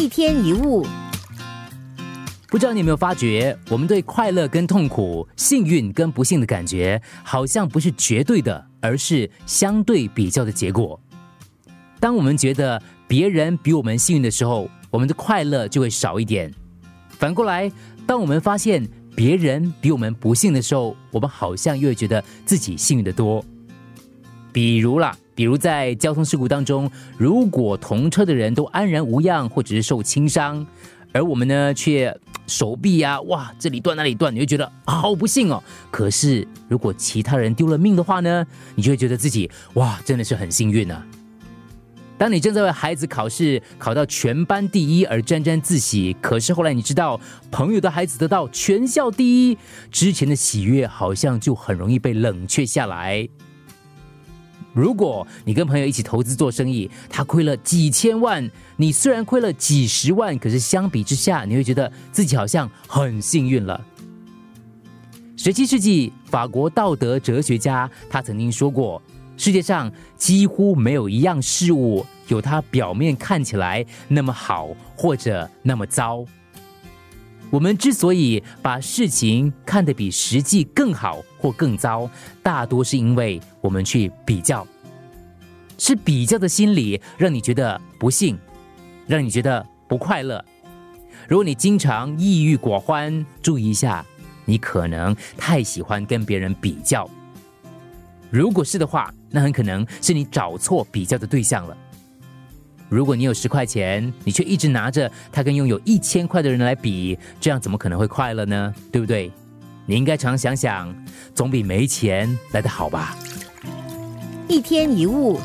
一天一物，不知道你有没有发觉，我们对快乐跟痛苦、幸运跟不幸的感觉，好像不是绝对的，而是相对比较的结果。当我们觉得别人比我们幸运的时候，我们的快乐就会少一点；反过来，当我们发现别人比我们不幸的时候，我们好像又会觉得自己幸运的多。比如啦，比如在交通事故当中，如果同车的人都安然无恙，或者是受轻伤，而我们呢却手臂呀，哇，这里断那里断，你会觉得好不幸哦。可是如果其他人丢了命的话呢，你就会觉得自己哇，真的是很幸运啊。当你正在为孩子考试考到全班第一而沾沾自喜，可是后来你知道朋友的孩子得到全校第一，之前的喜悦好像就很容易被冷却下来。如果你跟朋友一起投资做生意，他亏了几千万，你虽然亏了几十万，可是相比之下，你会觉得自己好像很幸运了。十七世纪法国道德哲学家他曾经说过。世界上几乎没有一样事物有它表面看起来那么好或者那么糟。我们之所以把事情看得比实际更好或更糟，大多是因为我们去比较，是比较的心理让你觉得不幸，让你觉得不快乐。如果你经常抑郁寡欢，注意一下，你可能太喜欢跟别人比较。如果是的话，那很可能是你找错比较的对象了。如果你有十块钱，你却一直拿着它跟拥有一千块的人来比，这样怎么可能会快乐呢？对不对？你应该常想想，总比没钱来的好吧。一天一物。